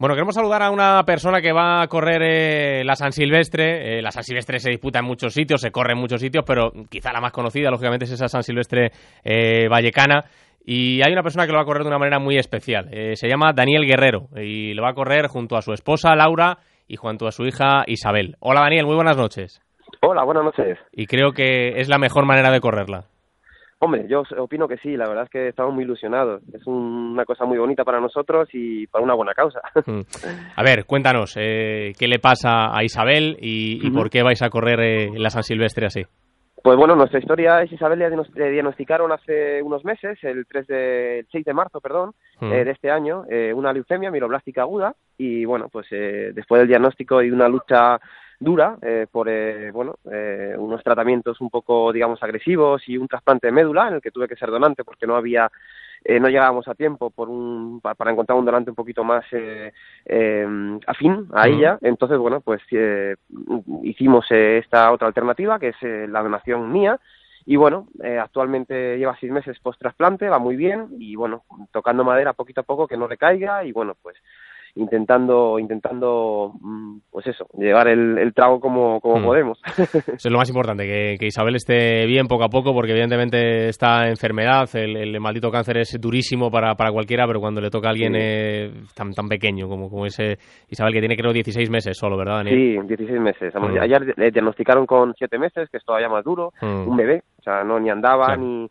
Bueno, queremos saludar a una persona que va a correr eh, la San Silvestre. Eh, la San Silvestre se disputa en muchos sitios, se corre en muchos sitios, pero quizá la más conocida, lógicamente, es esa San Silvestre eh, vallecana. Y hay una persona que lo va a correr de una manera muy especial. se llama Daniel Guerrero y lo va a correr junto a su esposa Laura y junto a su hija Isabel. Hola Daniel, muy buenas noches. Hola, buenas noches. Y creo que es la mejor manera de correrla. Hombre, yo opino que sí, la verdad es que estamos muy ilusionados. Es una cosa muy bonita para nosotros y para una buena causa. Mm. A ver, cuéntanos, eh, ¿qué le pasa a Isabel y, por qué vais a correr eh, la San Silvestre así? Pues bueno, nuestra historia es Isabel le diagnosticaron hace unos meses, el 3 de, 6 de marzo, perdón, mm. eh, de este año, eh, una leucemia miroblástica aguda y bueno, pues eh, después del diagnóstico y una lucha dura eh, por eh, bueno eh, unos tratamientos un poco digamos agresivos y un trasplante de médula en el que tuve que ser donante porque no había no llegábamos a tiempo por un para, encontrar un donante un poquito más afín a ella. Entonces bueno pues hicimos esta otra alternativa que es la donación mía. Y bueno, actualmente lleva seis meses post trasplante, va muy bien y bueno, tocando madera poquito a poco que no le caiga y bueno, pues intentando intentando mm, pues eso llevar el, trago como, como mm. podemos eso es lo más importante que, Isabel esté bien poco a poco porque evidentemente esta enfermedad el, maldito cáncer es durísimo para, para cualquiera pero cuando le toca a alguien eh, tan tan pequeño como como ese Isabel que tiene creo 16 meses solo verdad Daniel? sí 16 meses mm. ayer le diagnosticaron con 7 meses que es todavía más duro un bebé o sea no ni andaba ni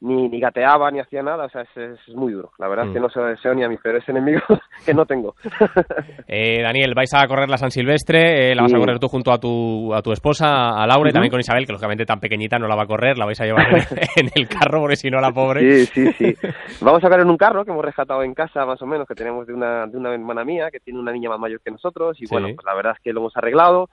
ni, ni gateaba ni hacía nada, o sea, es, es, muy duro. La verdad es que mm. no se lo deseo ni a mis peores enemigos que no tengo. eh, Daniel, vais a correr la San Silvestre, eh, la vas a correr tú junto a tu, a tu esposa, a Laura, y también con Isabel, que lógicamente tan pequeñita no la va a correr, la vais a llevar en el carro, porque si no la pobre. Sí, sí, sí. Vamos a correr en un carro que hemos rescatado en casa, más o menos, que tenemos de una, de una hermana mía, que tiene una niña más mayor que nosotros, y bueno, pues la verdad es que lo hemos arreglado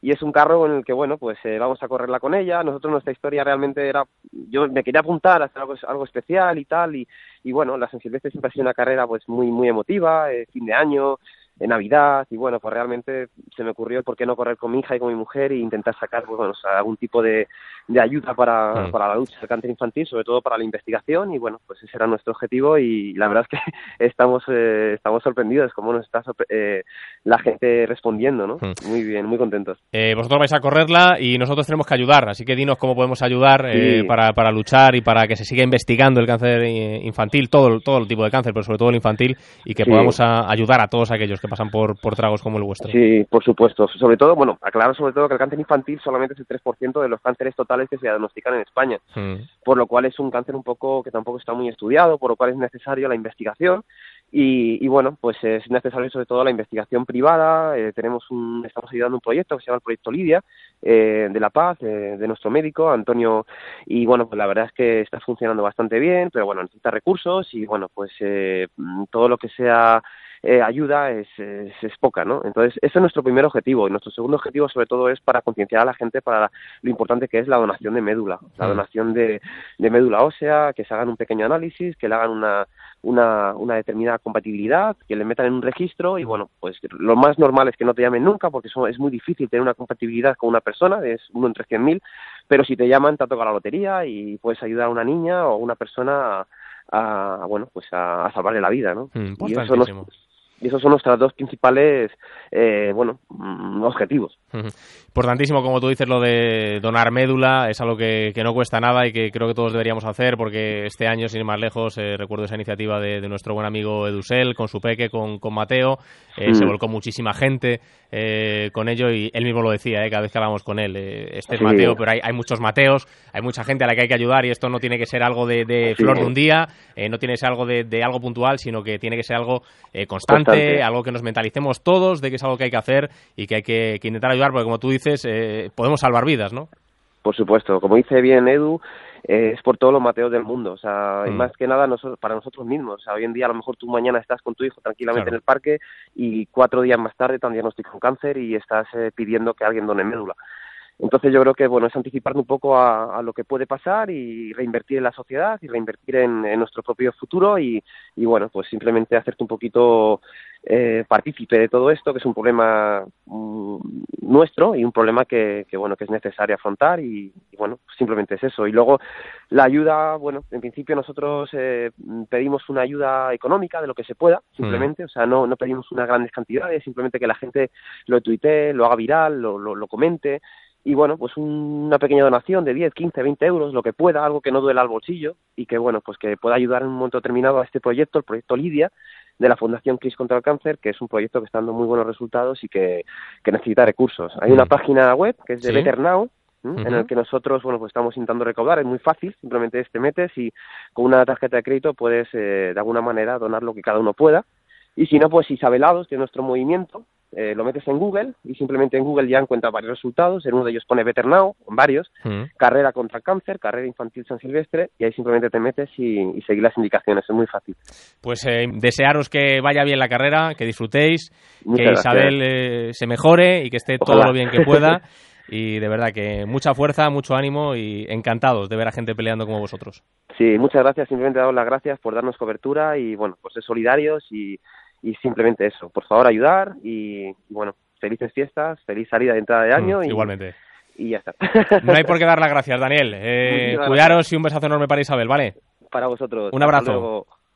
y es un carro en el que bueno pues eh, vamos a correrla con ella. Nosotros nuestra historia realmente era yo me quería apuntar a hacer algo, algo especial y tal y, y bueno la San siempre ha sido una carrera pues muy muy emotiva eh, fin de año de Navidad y bueno, pues realmente se me ocurrió por qué no correr con mi hija y con mi mujer e intentar sacar pues, bueno, algún tipo de, de ayuda para, mm. para la lucha del cáncer infantil, sobre todo para la investigación y bueno, pues ese era nuestro objetivo y la verdad es que estamos eh, estamos sorprendidos cómo nos está eh, la gente respondiendo, ¿no? Mm. Muy bien, muy contentos. Eh, vosotros vais a correrla y nosotros tenemos que ayudar, así que dinos cómo podemos ayudar para, para luchar y para que se siga investigando el cáncer infantil, todo, todo el tipo de cáncer, pero sobre todo el infantil y que podamos ayudar a todos aquellos que pasan por, por tragos como el vuestro. Sí, por supuesto. Sobre todo, bueno, aclaro sobre todo que el cáncer infantil solamente es el 3% de los cánceres totales que se diagnostican en España, mm. por lo cual es un cáncer un poco que tampoco está muy estudiado, por lo cual es necesario la investigación y, bueno, pues es necesario sobre todo la investigación privada. Eh, tenemos un, estamos ayudando un proyecto que se llama el Proyecto Lidia eh, de La Paz, de nuestro médico Antonio. Y bueno, pues la verdad es que está funcionando bastante bien, pero bueno, necesita recursos y bueno, pues eh, todo lo que sea eh, ayuda es, es, poca, ¿no? Entonces, ese es nuestro primer objetivo. Y nuestro segundo objetivo, sobre todo, es para concienciar a la gente para lo importante que es la donación de médula, la mm. donación de, de médula ósea, que se hagan un pequeño análisis, que le hagan una, una, una determinada compatibilidad, que le metan en un registro y bueno, pues lo más normal es que no te llamen nunca porque eso es muy difícil tener una compatibilidad con una persona, es uno entre cien mil, pero si te llaman te toca la lotería y puedes ayudar a una niña o a una persona a, bueno, pues a, salvarle la vida, ¿no? Mm, y eso y esos son nuestros dos principales eh, bueno mm, objetivos. Importantísimo como tú dices lo de donar médula. Es algo que, no cuesta nada y que creo que todos deberíamos hacer porque este año sin ir más lejos eh, recuerdo esa iniciativa de, nuestro buen amigo Edusel con su peque con, con Mateo. Eh, se mm. volcó muchísima gente con ello y él mismo lo decía cada vez que hablamos con él este es Mateo pero hay, hay, muchos Mateos hay mucha gente a la que hay que ayudar y esto no tiene que ser algo de, flor de un día no tiene que ser algo de, de, algo puntual sino que tiene que ser algo constante algo que nos mentalicemos todos de que es algo que hay que hacer y que hay que, intentar ayudar, porque como tú dices, eh, podemos salvar vidas, ¿no? Por supuesto, como dice bien Edu, eh, es por todos los mateos del mundo, o sea, mm. más que nada para nosotros mismos. O sea, hoy en día a lo mejor tú mañana estás con tu hijo tranquilamente en el parque y cuatro días más tarde te han diagnosticado un cáncer y estás eh, pidiendo que alguien done médula. Entonces yo creo que bueno es anticiparnos un poco a, lo que puede pasar y reinvertir en la sociedad y reinvertir en, nuestro propio futuro y, y, bueno pues simplemente hacerte un poquito eh, partícipe de todo esto que es un problema mm, nuestro y un problema que, que, bueno que es necesario afrontar y, bueno simplemente es eso. Y luego la ayuda bueno en principio nosotros eh, pedimos una ayuda económica de lo que se pueda simplemente o sea no no pedimos unas grandes cantidades simplemente que la gente lo tuitee lo haga viral lo, lo, lo comente y bueno, pues una pequeña donación de 10, 15, 20 euros, lo que pueda, algo que no duela al bolsillo y que bueno, pues que pueda ayudar en un momento determinado a este proyecto, el proyecto Lidia, de la Fundación CRIS contra el Cáncer, que es un proyecto que está dando muy buenos resultados y que, que necesita recursos. Hay una página web que es de Better Now, en el que nosotros bueno pues estamos intentando recaudar es muy fácil simplemente te metes y con una tarjeta de crédito puedes eh, de alguna manera donar lo que cada uno pueda. Y si no pues Isabelados que es nuestro movimiento eh, lo metes en Google y simplemente en Google ya encuentras varios resultados. En uno de ellos pone Better Now, en varios, mm. carrera contra cáncer, carrera infantil San Silvestre, y ahí simplemente te metes y, y seguir las indicaciones. Es muy fácil. Pues eh, desearos que vaya bien la carrera, que disfrutéis, que Isabel eh, se mejore y que esté todo lo bien que pueda. y de verdad que mucha fuerza, mucho ánimo y encantados de ver a gente peleando como vosotros. Sí, muchas gracias. Simplemente daros las gracias por darnos cobertura y bueno, pues ser solidarios y y simplemente eso, por favor ayudar y, bueno, felices fiestas, feliz salida de entrada de mm, año. y, igualmente. Y ya está. No hay por qué dar las gracias, Daniel. Eh, cuidaros y un besazo enorme para Isabel, ¿vale? Para vosotros. Un abrazo.